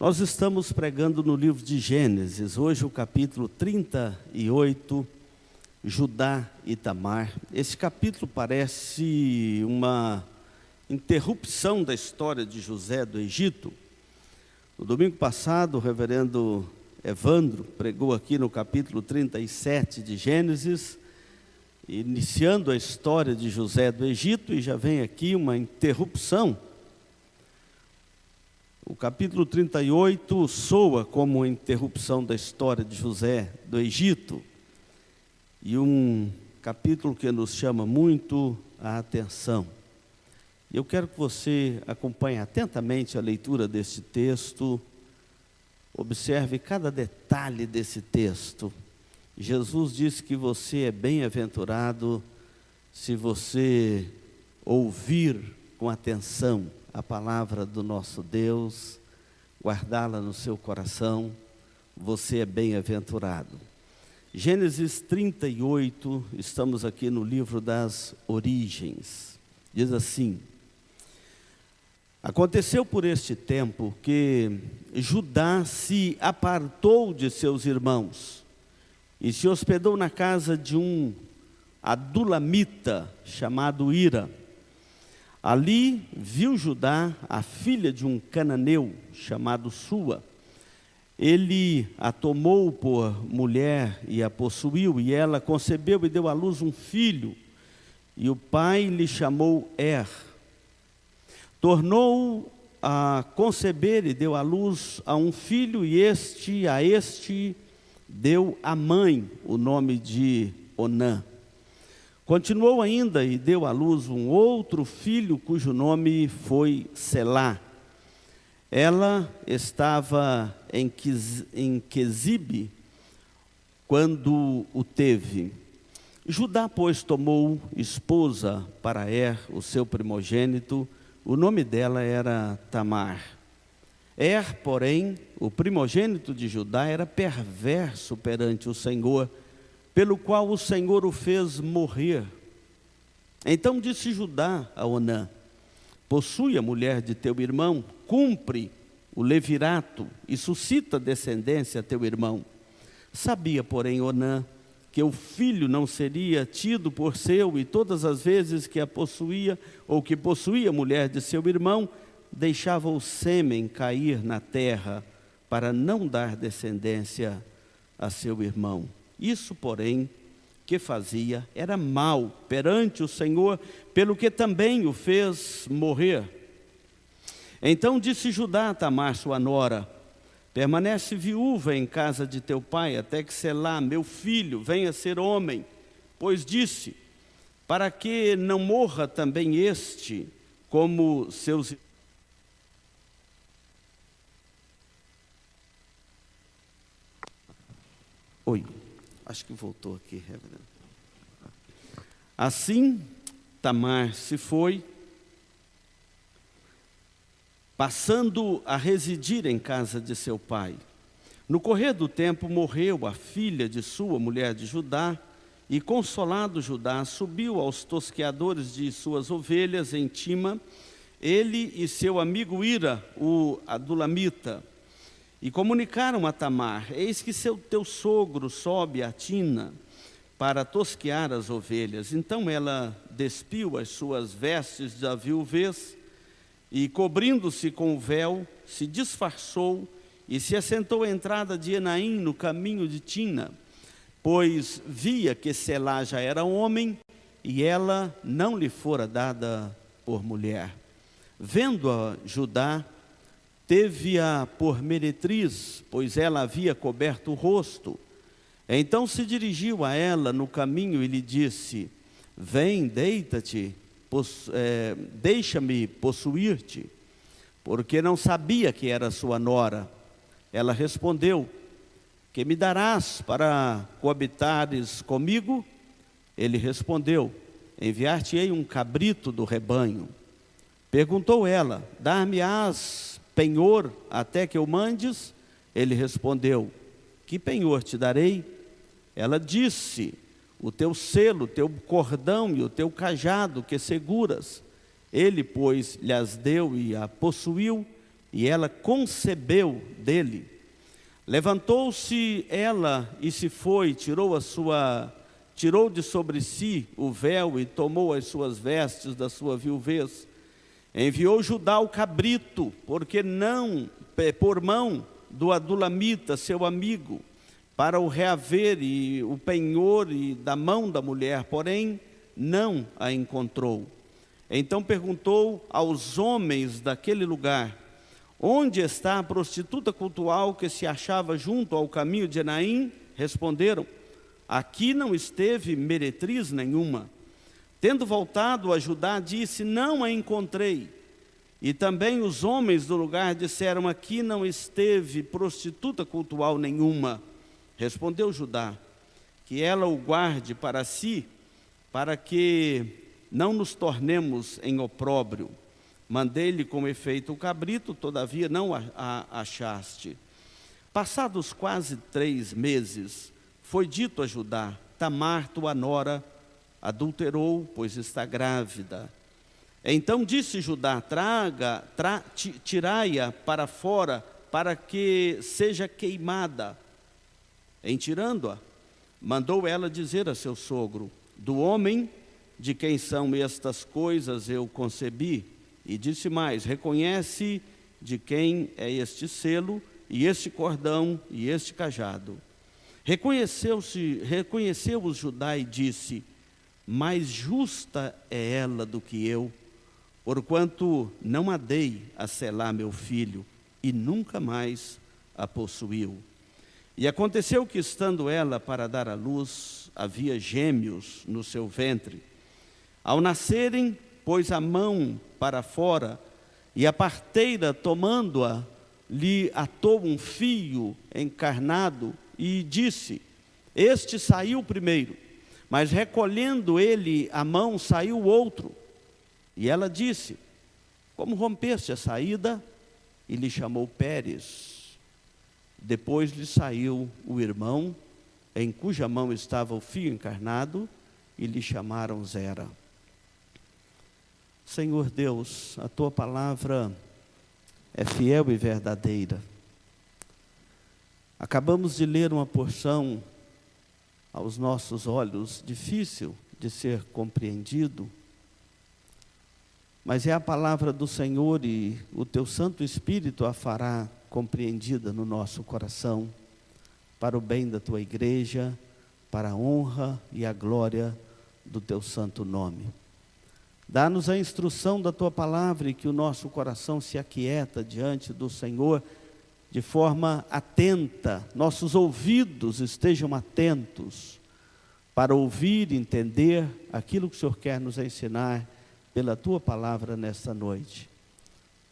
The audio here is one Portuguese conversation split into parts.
Nós estamos pregando no livro de Gênesis, hoje o capítulo 38, Judá e Tamar. Esse capítulo parece uma interrupção da história de José do Egito. No domingo passado, o reverendo Evandro pregou aqui no capítulo 37 de Gênesis, iniciando a história de José do Egito, e já vem aqui uma interrupção o capítulo 38 soa como uma interrupção da história de José do Egito e um capítulo que nos chama muito a atenção. Eu quero que você acompanhe atentamente a leitura deste texto, observe cada detalhe desse texto. Jesus disse que você é bem-aventurado se você ouvir com atenção a palavra do nosso Deus, guardá-la no seu coração, você é bem-aventurado. Gênesis 38, estamos aqui no livro das origens. Diz assim: Aconteceu por este tempo que Judá se apartou de seus irmãos e se hospedou na casa de um adulamita chamado Ira Ali viu Judá a filha de um cananeu chamado Sua. Ele a tomou por mulher e a possuiu, e ela concebeu e deu à luz um filho, e o pai lhe chamou Er. Tornou a conceber e deu à luz a um filho, e este a este deu a mãe o nome de Onã. Continuou ainda e deu à luz um outro filho cujo nome foi Selá. Ela estava em, em Quesibe quando o teve. Judá, pois, tomou esposa para Er, o seu primogênito, o nome dela era Tamar. Er, porém, o primogênito de Judá, era perverso perante o Senhor pelo qual o Senhor o fez morrer. Então disse Judá a Onã: Possui a mulher de teu irmão, cumpre o levirato e suscita descendência a teu irmão. Sabia, porém, Onã que o filho não seria tido por seu, e todas as vezes que a possuía, ou que possuía a mulher de seu irmão, deixava o sêmen cair na terra, para não dar descendência a seu irmão. Isso, porém, que fazia era mal perante o Senhor, pelo que também o fez morrer. Então disse Judá a Tamar, sua nora: Permanece viúva em casa de teu pai, até que Selá, meu filho, venha ser homem. Pois disse: Para que não morra também este, como seus Oi. Acho que voltou aqui, reverendo. Assim, Tamar se foi, passando a residir em casa de seu pai. No correr do tempo, morreu a filha de sua mulher de Judá, e consolado Judá subiu aos tosqueadores de suas ovelhas em Tima, ele e seu amigo Ira, o Adulamita, e comunicaram a Tamar: Eis que seu teu sogro sobe a tina para tosquear as ovelhas. Então ela despiu as suas vestes da viuvez e, cobrindo-se com o véu, se disfarçou e se assentou à entrada de Enaim no caminho de Tina, pois via que Selá já era homem e ela não lhe fora dada por mulher. Vendo-a Judá, teve-a por meretriz, pois ela havia coberto o rosto. Então se dirigiu a ela no caminho e lhe disse: Vem, deita-te, é, deixa-me possuir-te, porque não sabia que era sua nora. Ela respondeu: Que me darás para coabitares comigo? Ele respondeu: Enviar-te-ei um cabrito do rebanho. Perguntou ela: Dar-me-ás penhor até que eu mandes? Ele respondeu: Que penhor te darei? Ela disse: O teu selo, o teu cordão e o teu cajado que seguras. Ele, pois, lhes deu e a possuiu, e ela concebeu dele. Levantou-se ela e se foi, tirou a sua tirou de sobre si o véu e tomou as suas vestes da sua viuvez. Enviou Judá o cabrito, porque não por mão do adulamita, seu amigo, para o reaver e o penhor e da mão da mulher, porém não a encontrou. Então perguntou aos homens daquele lugar: Onde está a prostituta cultual que se achava junto ao caminho de Enaim? Responderam: Aqui não esteve meretriz nenhuma. Tendo voltado a Judá, disse: Não a encontrei. E também os homens do lugar disseram: Aqui não esteve prostituta cultual nenhuma. Respondeu Judá: Que ela o guarde para si, para que não nos tornemos em opróbrio. Mandei-lhe com efeito o cabrito, todavia não a, achaste. Passados quase três meses, foi dito a Judá: Tamar, tua nora, adulterou, pois está grávida. Então disse Judá: Traga, tra, tirai-a para fora, para que seja queimada. Em tirando-a, mandou ela dizer a seu sogro: Do homem de quem são estas coisas eu concebi. E disse mais: Reconhece de quem é este selo, e este cordão, e este cajado. Reconheceu-se, reconheceu-os Judá e disse: Mais justa é ela do que eu, porquanto não a dei a selar meu filho, e nunca mais a possuiu. E aconteceu que, estando ela para dar à luz, havia gêmeos no seu ventre. Ao nascerem, pôs a mão para fora, e a parteira, tomando-a, lhe atou um fio encarnado e disse: Este saiu primeiro, mas recolhendo ele a mão, saiu outro. E ela disse: Como rompeste a saída? E lhe chamou Pérez. Depois lhe saiu o irmão, em cuja mão estava o fio encarnado, e lhe chamaram Zera. Senhor Deus, a tua palavra é fiel e verdadeira. Acabamos de ler uma porção aos nossos olhos difícil de ser compreendido, mas é a palavra do Senhor e o teu Santo Espírito a fará compreendida no nosso coração, para o bem da tua igreja, para a honra e a glória do teu santo nome. Dá-nos a instrução da tua palavra e que o nosso coração se aquieta diante do Senhor de forma atenta, nossos ouvidos estejam atentos para ouvir e entender aquilo que o Senhor quer nos ensinar pela tua palavra nesta noite.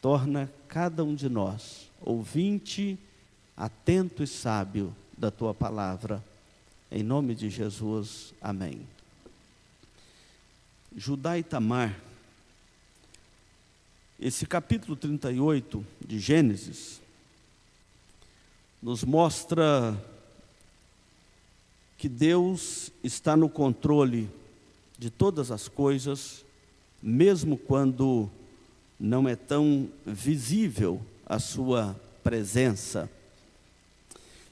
Torna cada um de nós ouvinte, atento e sábio da tua palavra. Em nome de Jesus, amém. Judá e Tamar. Esse capítulo 38 de Gênesis nos mostra que Deus está no controle de todas as coisas, mesmo quando não é tão visível a sua presença.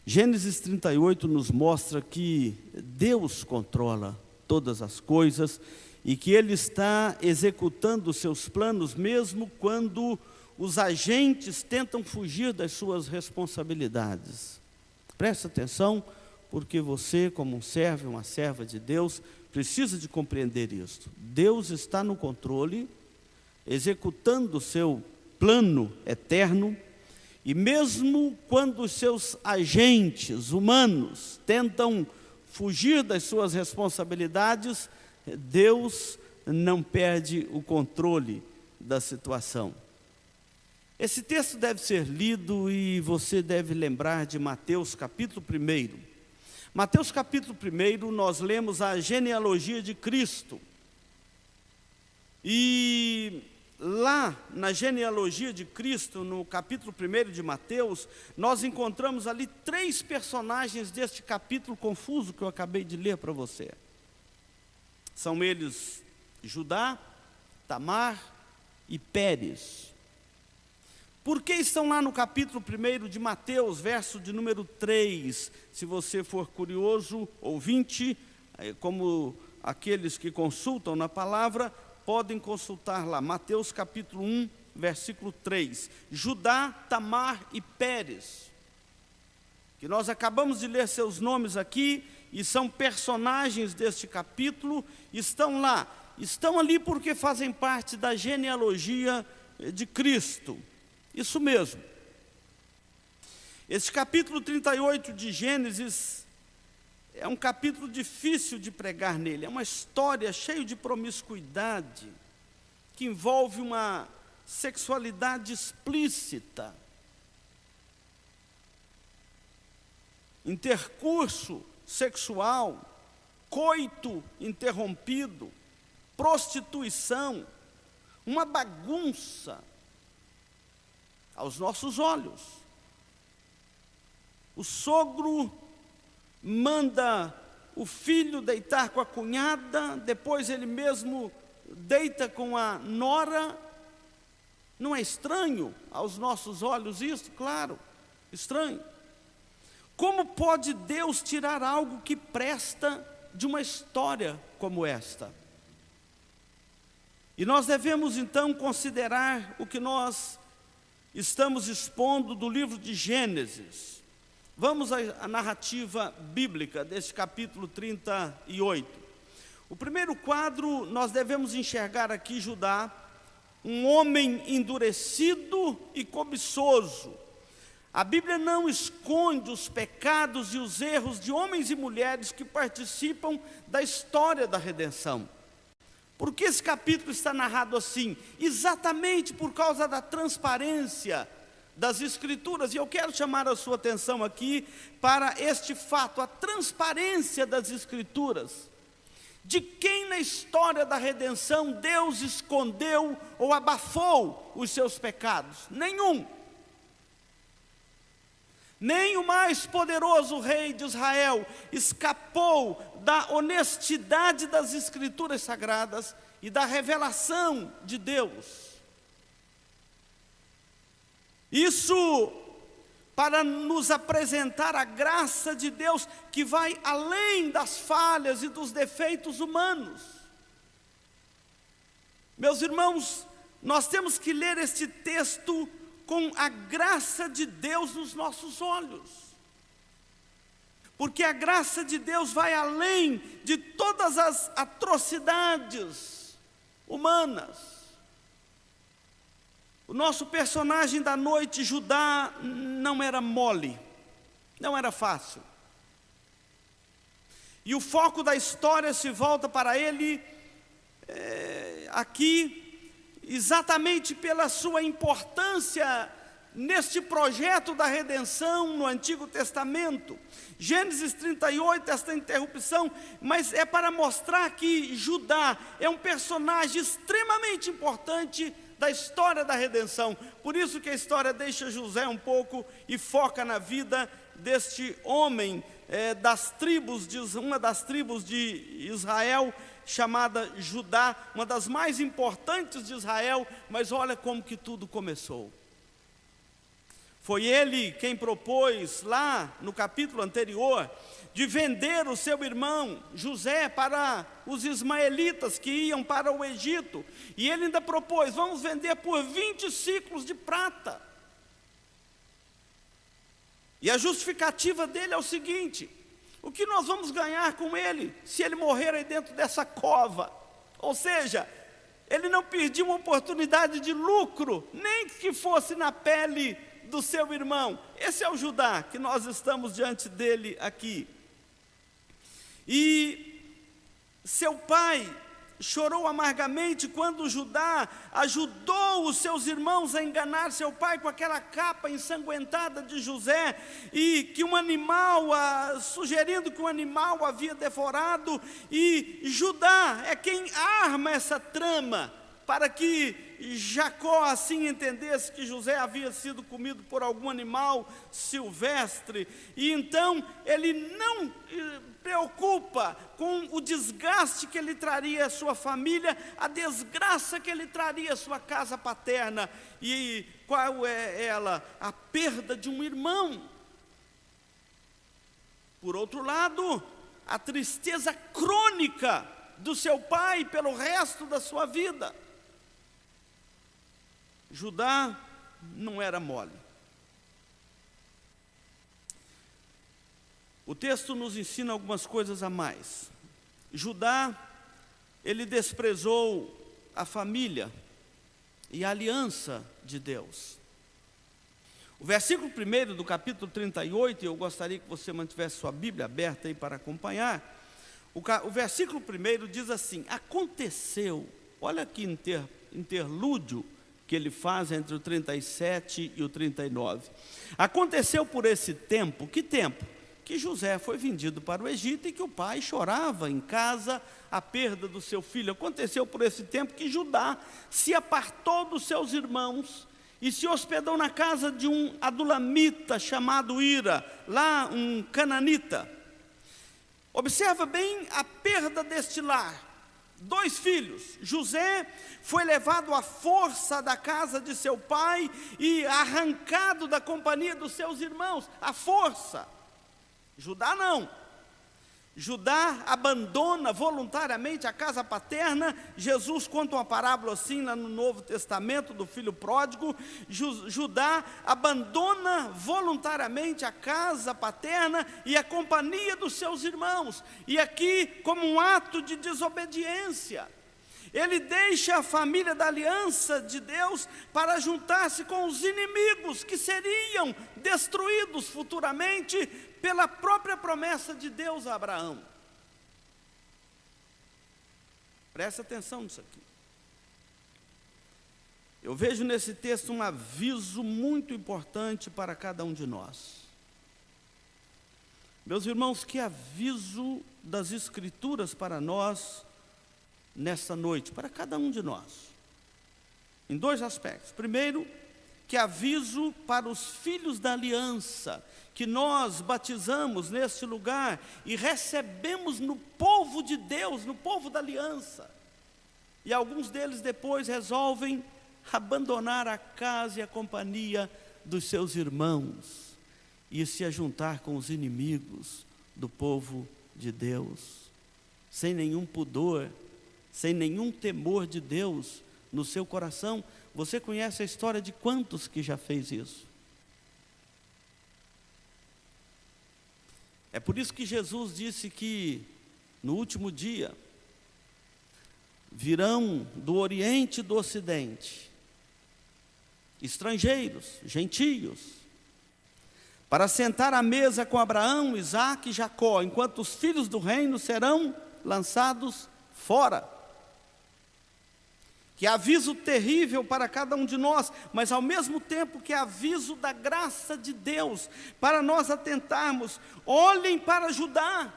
Gênesis 38 nos mostra que Deus controla todas as coisas e que Ele está executando os seus planos, mesmo quando os agentes tentam fugir das suas responsabilidades. Preste atenção, porque você, como um servo, uma serva de Deus, precisa de compreender isso. Deus está no controle, executando o seu plano eterno, e mesmo quando os seus agentes humanos tentam fugir das suas responsabilidades, Deus não perde o controle da situação. Esse texto deve ser lido e você deve lembrar de Mateus capítulo 1. Mateus capítulo 1, nós lemos a genealogia de Cristo. E lá na genealogia de Cristo, no capítulo 1 de Mateus, nós encontramos ali três personagens deste capítulo confuso que eu acabei de ler para você. São eles Judá, Tamar e Pérez. Por que estão lá no capítulo 1 de Mateus, verso de número 3? Se você for curioso, ouvinte, eh, como aqueles que consultam na palavra, podem consultar lá. Mateus capítulo 1, versículo 3. Judá, Tamar e Pérez. Que nós acabamos de ler seus nomes aqui e são personagens deste capítulo, estão lá. Estão ali porque fazem parte da genealogia de Cristo. Isso mesmo. Esse capítulo 38 de Gênesis é um capítulo difícil de pregar nele, é uma história cheia de promiscuidade, que envolve uma sexualidade explícita, intercurso sexual, coito interrompido, prostituição, uma bagunça aos nossos olhos. O sogro manda o filho deitar com a cunhada, depois ele mesmo deita com a nora. Não é estranho aos nossos olhos isso? Claro, estranho. Como pode Deus tirar algo que presta de uma história como esta? E nós devemos então considerar o que nós estamos expondo do livro de Gênesis. Vamos à, narrativa bíblica desse capítulo 38. O primeiro quadro, nós devemos enxergar aqui Judá, um homem endurecido e cobiçoso. A Bíblia não esconde os pecados e os erros de homens e mulheres que participam da história da redenção. Por que esse capítulo está narrado assim? Exatamente por causa da transparência das Escrituras, e eu quero chamar a sua atenção aqui para este fato, a transparência das Escrituras. De quem na história da redenção Deus escondeu ou abafou os seus pecados? Nenhum. Nem o mais poderoso rei de Israel escapou da honestidade das Escrituras sagradas e da revelação de Deus. Isso para nos apresentar a graça de Deus que vai além das falhas e dos defeitos humanos. Meus irmãos, nós temos que ler este texto com a graça de Deus nos nossos olhos. Porque a graça de Deus vai além de todas as atrocidades humanas. O nosso personagem da noite, Judá, não era mole, não era fácil. E o foco da história se volta para ele é, aqui exatamente pela sua importância neste projeto da redenção no Antigo Testamento. Gênesis 38, esta interrupção, mas é para mostrar que Judá é um personagem extremamente importante da história da redenção. Por isso que a história deixa José um pouco e foca na vida deste homem é, das tribos, de, uma das tribos de Israel, chamada Judá, uma das mais importantes de Israel, mas olha como que tudo começou. Foi ele quem propôs lá no capítulo anterior de vender o seu irmão José para os ismaelitas que iam para o Egito. E ele ainda propôs: vamos vender por 20 ciclos de prata. E a justificativa dele é o seguinte: o que nós vamos ganhar com ele se ele morrer aí dentro dessa cova? Ou seja, ele não perdeu uma oportunidade de lucro, nem que fosse na pele do seu irmão. Esse é o Judá que nós estamos diante dele aqui. E seu pai chorou amargamente quando Judá ajudou os seus irmãos a enganar seu pai com aquela capa ensanguentada de José e que um animal, a, sugerindo que um animal havia devorado, e Judá é quem arma essa trama para que Jacó assim entendesse que José havia sido comido por algum animal silvestre, e então ele não eh, preocupa com o desgaste que ele traria à sua família, a desgraça que ele traria à sua casa paterna, e qual é ela? A perda de um irmão. Por outro lado, a tristeza crônica do seu pai pelo resto da sua vida. Judá não era mole. O texto nos ensina algumas coisas a mais. Judá, ele desprezou a família e a aliança de Deus. O versículo 1 do capítulo 38, eu gostaria que você mantivesse sua Bíblia aberta aí para acompanhar. O, o versículo 1 diz assim: Aconteceu, olha que inter, interlúdio que ele faz entre o 37 e o 39. Aconteceu por esse tempo, que tempo? Que José foi vendido para o Egito e que o pai chorava em casa a perda do seu filho. Aconteceu por esse tempo que Judá se apartou dos seus irmãos e se hospedou na casa de um adulamita chamado Ira, lá um cananita. Observa bem a perda deste lar. Dois filhos. José foi levado à força da casa de seu pai e arrancado da companhia dos seus irmãos, à força. Judá não. Judá abandona voluntariamente a casa paterna. Jesus conta uma parábola assim lá no Novo Testamento do filho pródigo. Judá abandona voluntariamente a casa paterna e a companhia dos seus irmãos. E aqui, como um ato de desobediência, ele deixa a família da aliança de Deus para juntar-se com os inimigos que seriam destruídos futuramente pela própria promessa de Deus a Abraão. Presta atenção nisso aqui. Eu vejo nesse texto um aviso muito importante para cada um de nós. Meus irmãos, que aviso das Escrituras para nós nessa noite, para cada um de nós. Em dois aspectos. Primeiro, que aviso para os filhos da aliança, que nós batizamos neste lugar e recebemos no povo de Deus, no povo da aliança. E alguns deles depois resolvem abandonar a casa e a companhia dos seus irmãos e se ajuntar com os inimigos do povo de Deus, sem nenhum pudor, sem nenhum temor de Deus no seu coração. Você conhece a história de quantos que já fez isso? É por isso que Jesus disse que no último dia virão do Oriente e do Ocidente estrangeiros, gentios, para sentar à mesa com Abraão, Isaac e Jacó, enquanto os filhos do reino serão lançados fora que é aviso terrível para cada um de nós, mas ao mesmo tempo que é aviso da graça de Deus, para nós atentarmos, olhem para Judá,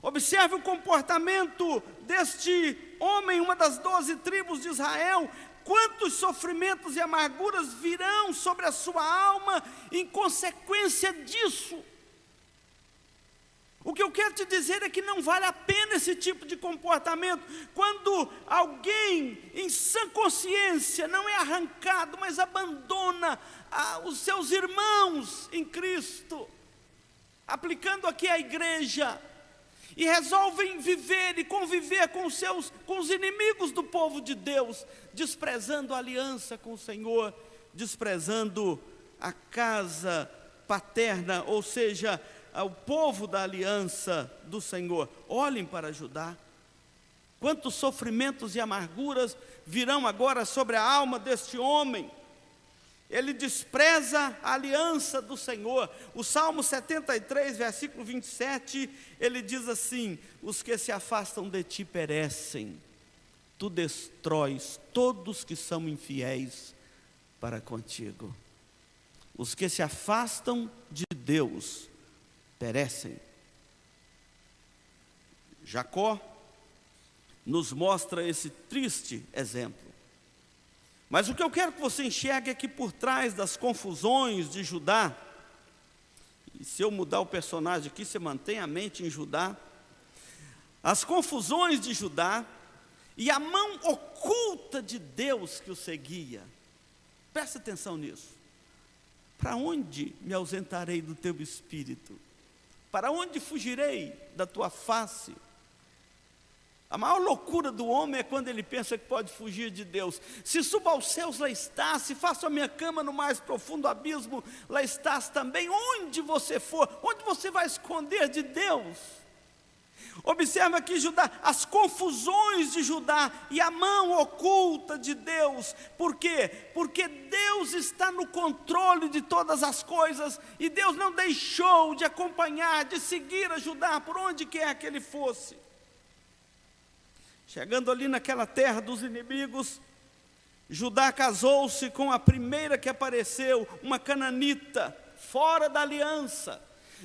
observe o comportamento deste homem, uma das doze tribos de Israel, quantos sofrimentos e amarguras virão sobre a sua alma em consequência disso. O que eu quero te dizer é que não vale a pena esse tipo de comportamento. Quando alguém em sã consciência não é arrancado, mas abandona ah, os seus irmãos em Cristo, aplicando aqui a igreja, e resolvem viver e conviver com os seus com os inimigos do povo de Deus, desprezando a aliança com o Senhor, desprezando a casa paterna, ou seja, ao povo da aliança do Senhor. Olhem para Judá. Quantos sofrimentos e amarguras virão agora sobre a alma deste homem. Ele despreza a aliança do Senhor. O Salmo 73, versículo 27, ele diz assim: Os que se afastam de ti perecem, tu destróis todos que são infiéis para contigo. Os que se afastam de Deus perecem. Jacó nos mostra esse triste exemplo. Mas o que eu quero que você enxergue é que por trás das confusões de Judá, e se eu mudar o personagem aqui, você mantém a mente em Judá, as confusões de Judá e a mão oculta de Deus que o seguia. Preste atenção nisso. Para onde me ausentarei do teu espírito? Para onde fugirei da tua face? A maior loucura do homem é quando ele pensa que pode fugir de Deus. Se suba aos céus, lá estás. Se faço a minha cama no mais profundo abismo, lá estás também. Onde você for, onde você vai esconder de Deus? Observa aqui Judá, as confusões de Judá e a mão oculta de Deus. Por quê? Porque Deus está no controle de todas as coisas e Deus não deixou de acompanhar, de seguir a Judá por onde quer que ele fosse. Chegando ali naquela terra dos inimigos, Judá casou-se com a primeira que apareceu, uma cananita, fora da aliança.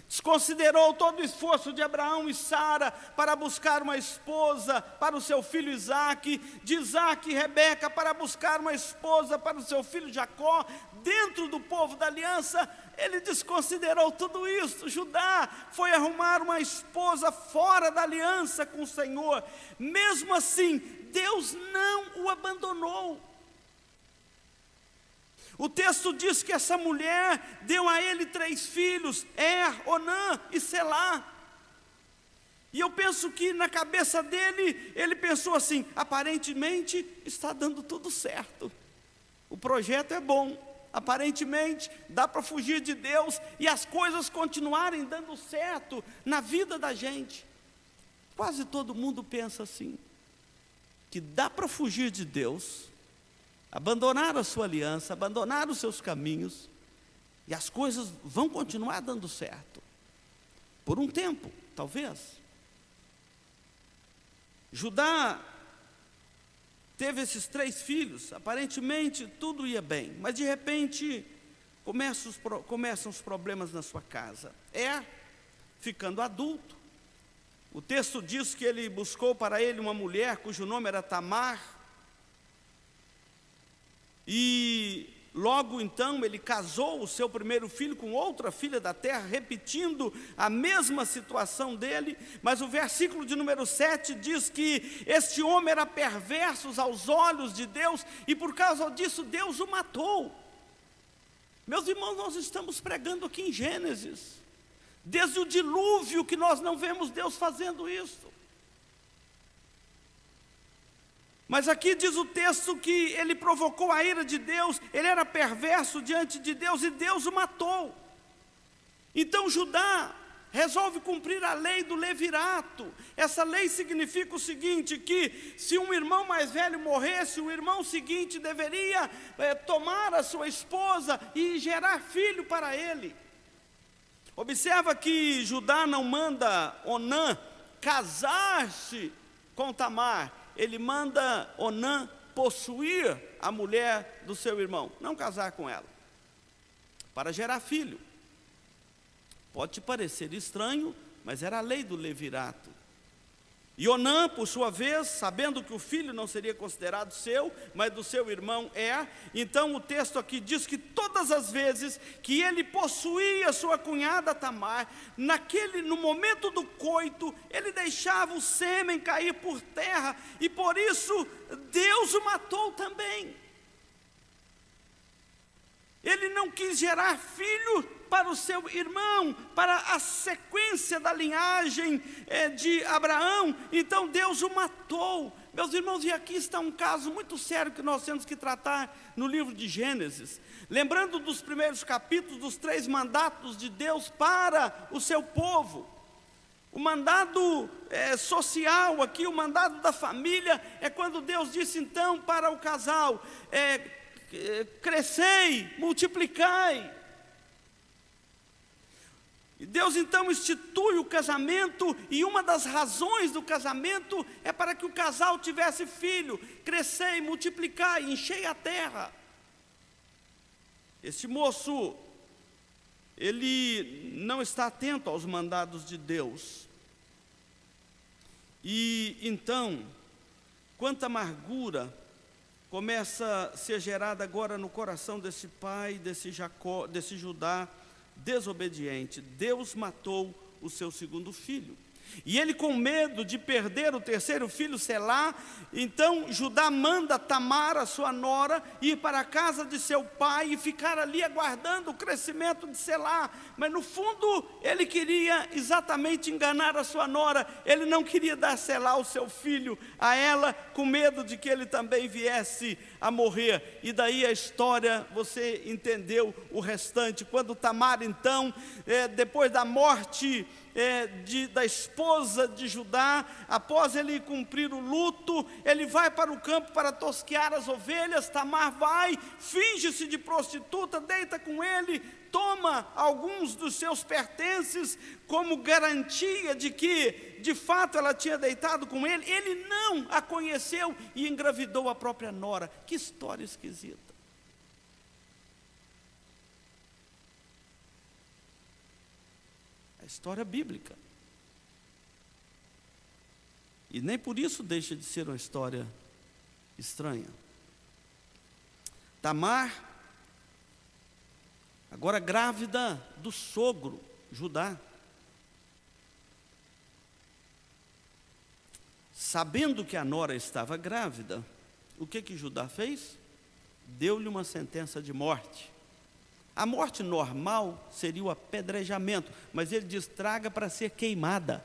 Desconsiderou todo o esforço de Abraão e Sara para buscar uma esposa para o seu filho Isaque, de Isaque e Rebeca para buscar uma esposa para o seu filho Jacó, dentro do povo da aliança, ele desconsiderou tudo isso. Judá foi arrumar uma esposa fora da aliança com o Senhor. Mesmo assim, Deus não o abandonou. O texto diz que essa mulher deu a ele três filhos: Er, Onã e Selá. E eu penso que na cabeça dele, ele pensou assim: aparentemente está dando tudo certo. O projeto é bom, aparentemente dá para fugir de Deus e as coisas continuarem dando certo na vida da gente. Quase todo mundo pensa assim, que dá para fugir de Deus, abandonar a sua aliança, abandonar os seus caminhos, e as coisas vão continuar dando certo. Por um tempo, talvez. Judá teve esses três filhos, aparentemente tudo ia bem, mas de repente começam os, começam os problemas na sua casa. É, ficando adulto, o texto diz que ele buscou para ele uma mulher cujo nome era Tamar, e Logo então ele casou o seu primeiro filho com outra filha da terra, repetindo a mesma situação dele, mas o versículo de número 7 diz que este homem era perverso aos olhos de Deus e por causa disso Deus o matou. Meus irmãos, nós estamos pregando aqui em Gênesis, desde o dilúvio que nós não vemos Deus fazendo isso. Mas aqui diz o texto que ele provocou a ira de Deus, ele era perverso diante de Deus e Deus o matou. Então Judá resolve cumprir a lei do levirato. Essa lei significa o seguinte: que se um irmão mais velho morresse, o irmão seguinte deveria é, tomar a sua esposa e gerar filho para ele. Observa que Judá não manda Onã casar-se com Tamar, ele manda Onã possuir a mulher do seu irmão, não casar com ela, para gerar filho. Pode te parecer estranho, mas era a lei do levirato. E Onã, por sua vez, sabendo que o filho não seria considerado seu, mas do seu irmão é, então o texto aqui diz que todas as vezes que ele possuía sua cunhada Tamar, naquele no momento do coito, ele deixava o sêmen cair por terra, e por isso Deus o matou também. Ele não quis gerar filho para o seu irmão, para a sequência da linhagem é, de Abraão, então Deus o matou. Meus irmãos, e aqui está um caso muito sério que nós temos que tratar no livro de Gênesis. Lembrando dos primeiros capítulos, dos três mandatos de Deus para o seu povo. O mandado é, social aqui, o mandado da família, é quando Deus disse então para o casal: é, crescei, multiplicai. E Deus então institui o casamento, e uma das razões do casamento é para que o casal tivesse filho, crescer, multiplicar, encher a terra. Este moço, ele não está atento aos mandados de Deus. E então, quanta amargura começa a ser gerada agora no coração desse pai, desse Jacó, desse Judá desobediente. Deus matou o seu segundo filho. E ele, com medo de perder o terceiro filho, Selá, então Judá manda Tamar, a sua nora, ir para a casa de seu pai e ficar ali aguardando o crescimento de Selá. Mas no fundo, ele queria exatamente enganar a sua nora, ele não queria dar Selá, o seu filho, a ela, com medo de que ele também viesse a morrer. E daí a história, você entendeu o restante. Quando Tamar, então, é, depois da morte, é, de, da esposa de Judá, após ele cumprir o luto, ele vai para o campo para tosquear as ovelhas. Tamar vai, finge-se de prostituta, deita com ele, toma alguns dos seus pertences como garantia de que, de fato, ela tinha deitado com ele. Ele não a conheceu e engravidou a própria nora. Que história esquisita. A história bíblica. E nem por isso deixa de ser uma história estranha. Tamar, agora grávida do sogro, Judá. Sabendo que a nora estava grávida, o que que Judá fez? Deu-lhe uma sentença de morte. A morte normal seria o apedrejamento, mas ele diz: traga para ser queimada.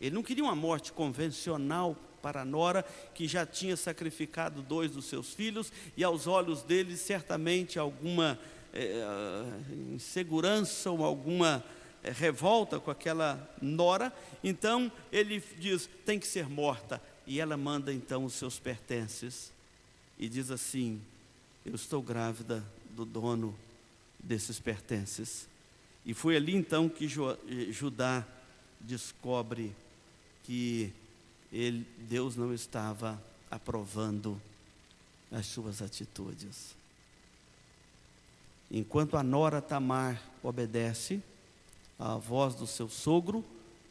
Ele não queria uma morte convencional para a nora, que já tinha sacrificado dois dos seus filhos, e aos olhos dele, certamente, alguma é, insegurança ou alguma é, revolta com aquela nora. Então, ele diz: tem que ser morta. E ela manda então os seus pertences e diz assim: Eu estou grávida do dono desses pertences. E foi ali então que Judá descobre que ele, Deus não estava aprovando as suas atitudes. Enquanto a nora Tamar obedece à voz do seu sogro,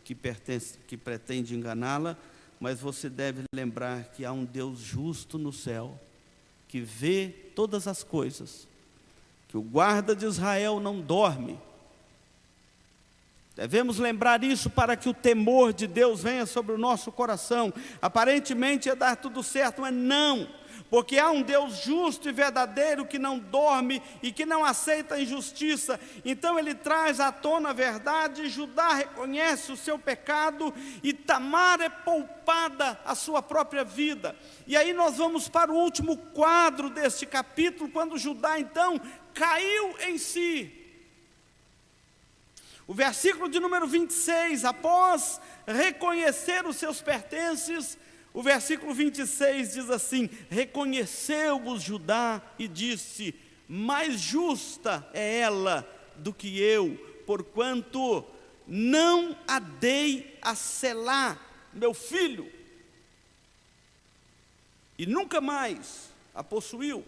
que, pertence, que pretende enganá-la, mas você deve lembrar que há um Deus justo no céu, que vê todas as coisas que o guarda de Israel não dorme. Devemos lembrar isso para que o temor de Deus venha sobre o nosso coração. Aparentemente é dar tudo certo, mas não porque há um Deus justo e verdadeiro que não dorme e que não aceita injustiça. Então ele traz à tona a verdade, Judá reconhece o seu pecado e Tamar é poupada a sua própria vida. E aí nós vamos para o último quadro deste capítulo, quando Judá então caiu em si. O versículo de número 26, após reconhecer os seus pertences, o versículo 26 diz assim: Reconheceu-vos Judá e disse: Mais justa é ela do que eu, porquanto não a dei a selar, meu filho, e nunca mais a possuiu.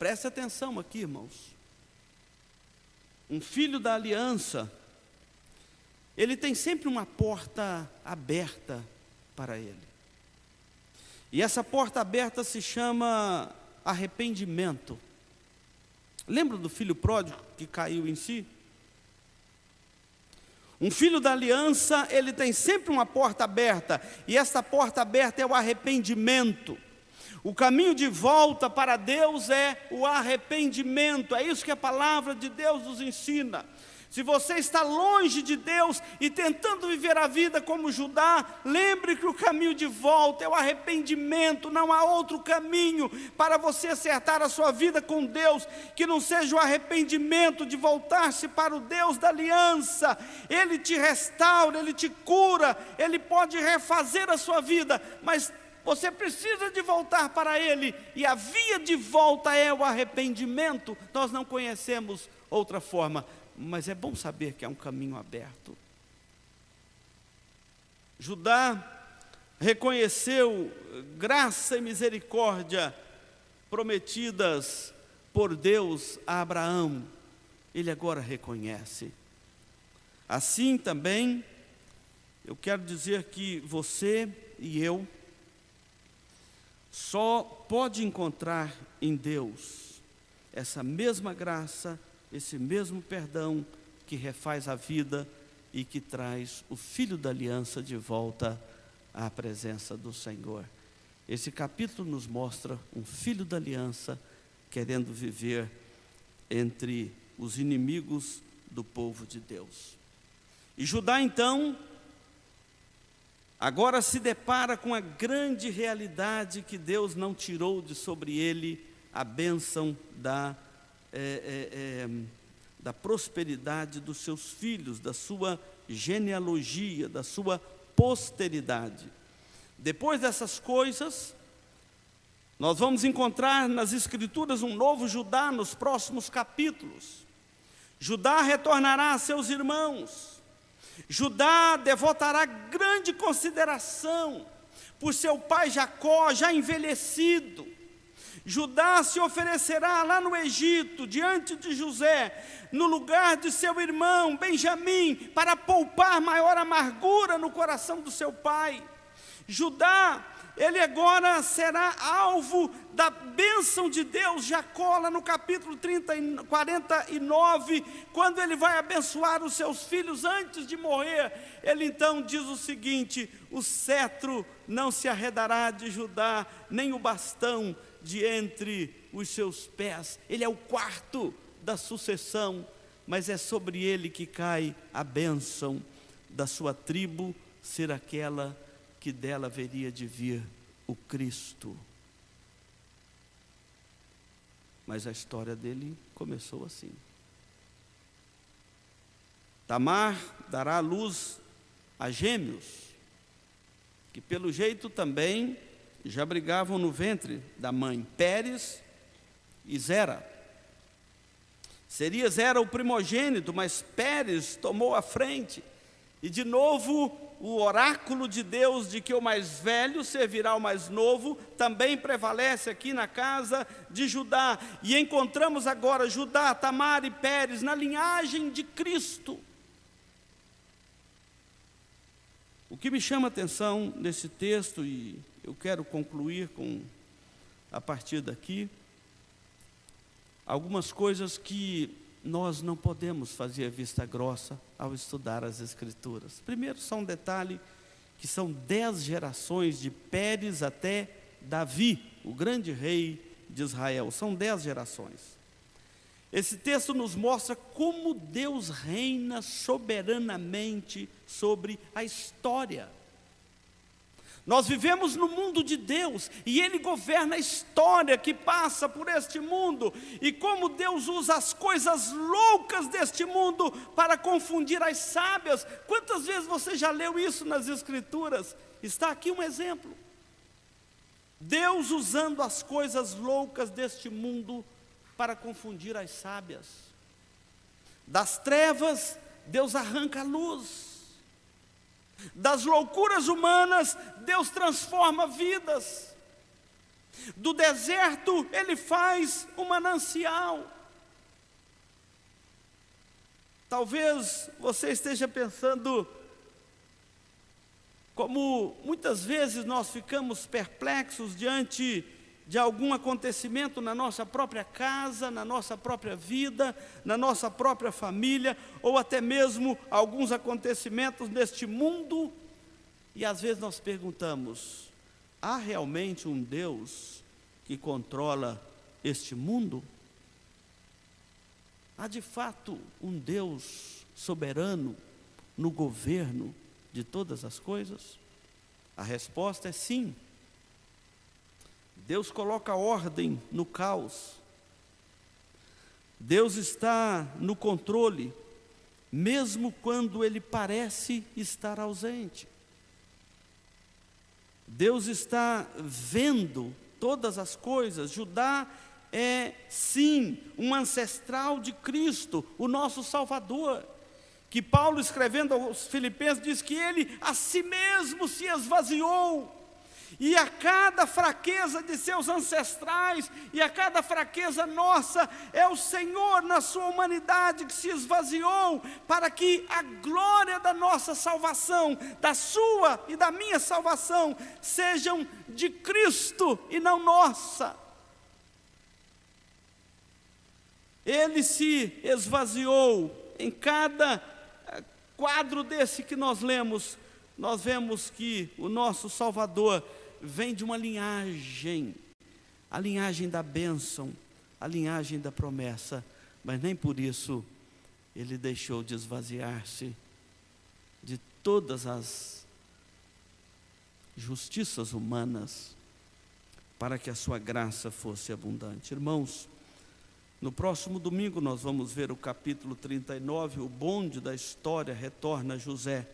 Preste atenção aqui, irmãos. Um filho da aliança, ele tem sempre uma porta aberta para ele. E essa porta aberta se chama arrependimento. Lembra do filho pródigo que caiu em si? Um filho da aliança, ele tem sempre uma porta aberta, e essa porta aberta é o arrependimento. O caminho de volta para Deus é o arrependimento, é isso que a palavra de Deus nos ensina. Se você está longe de Deus e tentando viver a vida como Judá, lembre que o caminho de volta é o arrependimento, não há outro caminho para você acertar a sua vida com Deus que não seja o arrependimento de voltar-se para o Deus da aliança. Ele te restaura, ele te cura, ele pode refazer a sua vida, mas você precisa de voltar para Ele, e a via de volta é o arrependimento. Nós não conhecemos outra forma mas é bom saber que há um caminho aberto. Judá reconheceu graça e misericórdia prometidas por Deus a Abraão, ele agora reconhece. Assim também, eu quero dizer que você e eu, só pode encontrar em Deus essa mesma graça, esse mesmo perdão que refaz a vida e que traz o filho da aliança de volta à presença do Senhor. Esse capítulo nos mostra um filho da aliança querendo viver entre os inimigos do povo de Deus. E Judá então agora se depara com a grande realidade que Deus não tirou de sobre ele a bênção da, é, é, é, da prosperidade dos seus filhos, da sua genealogia, da sua posteridade. Depois dessas coisas, nós vamos encontrar nas Escrituras um novo Judá nos próximos capítulos. Judá retornará a seus irmãos, Judá devotará grande consideração por seu pai Jacó, já envelhecido. Judá se oferecerá lá no Egito, diante de José, no lugar de seu irmão Benjamim, para poupar maior amargura no coração do seu pai. Judá ele agora será alvo da bênção de Deus, Jacó, lá no capítulo 30, 49, quando ele vai abençoar os seus filhos antes de morrer, ele então diz o seguinte: o cetro não se arredará de Judá, nem o bastão de entre os seus pés, ele é o quarto da sucessão, mas é sobre ele que cai a bênção. Da sua tribo ser aquela que dela haveria de vir o Cristo. Mas a história dele começou assim. Tamar dará luz a gêmeos, que pelo jeito também já brigavam no ventre da mãe, Pérez e Zera. Seria Zera o primogênito, mas Pérez tomou a frente, e de novo o oráculo de Deus de que o mais velho servirá ao mais novo também prevalece aqui na casa de Judá. E encontramos agora Judá, Tamar e Pérez na linhagem de Cristo. O que me chama a atenção nesse texto, e eu quero concluir com a partir daqui, algumas coisas que nós não podemos fazer vista grossa ao estudar as Escrituras. Primeiro, só um detalhe: que são dez gerações de Pérez até Davi, o grande rei de Israel. São dez gerações. Esse texto nos mostra como Deus reina soberanamente sobre a história. Nós vivemos no mundo de Deus e Ele governa a história que passa por este mundo, e como Deus usa as coisas loucas deste mundo para confundir as sábias. Quantas vezes você já leu isso nas Escrituras? Está aqui um exemplo. Deus usando as coisas loucas deste mundo para confundir as sábias. Das trevas, Deus arranca a luz das loucuras humanas, Deus transforma vidas. Do deserto, Ele faz um manancial. Talvez você esteja pensando, como muitas vezes nós ficamos perplexos diante de algum acontecimento na nossa própria casa, na nossa própria vida, na nossa própria família, ou até mesmo alguns acontecimentos neste mundo, e às vezes nós perguntamos: há realmente um Deus que controla este mundo? Há de fato um Deus soberano no governo de todas as coisas? A resposta é sim. Deus coloca ordem no caos. Deus está no controle, mesmo quando ele parece estar ausente. Deus está vendo todas as coisas. Judá é, sim, um ancestral de Cristo, o nosso Salvador. Que Paulo, escrevendo aos Filipenses, diz que ele a si mesmo se esvaziou E a cada fraqueza de seus ancestrais e a cada fraqueza nossa, é o Senhor, na sua humanidade, que se esvaziou para que a glória da nossa salvação, da sua e da minha salvação, sejam de Cristo e não nossa. Ele se esvaziou em cada eh, quadro desse que nós lemos, nós vemos que o nosso Salvador vem de uma linhagem, a linhagem da bênção, a linhagem da promessa, mas nem por isso ele deixou de esvaziar-se de todas as justiças humanas, para que a sua graça fosse abundante. Irmãos, no próximo domingo nós vamos ver o capítulo 39, o bonde da história retorna José.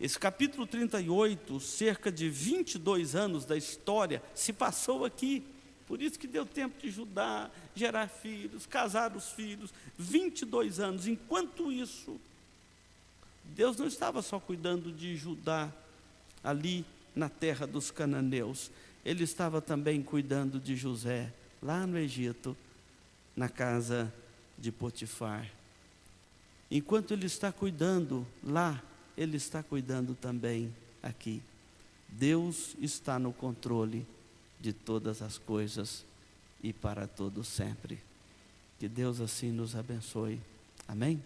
Esse capítulo 38, cerca de 22 anos da história, se passou aqui. Por isso que deu tempo de Judá, gerar filhos, casar os filhos. 22 anos. Enquanto isso, Deus não estava só cuidando de Judá, ali na terra dos cananeus. Ele estava também cuidando de José, lá no Egito, na casa de Potifar. Enquanto ele está cuidando lá ele está cuidando também aqui. Deus está no controle de todas as coisas e para todo sempre. Que Deus assim nos abençoe. Amém?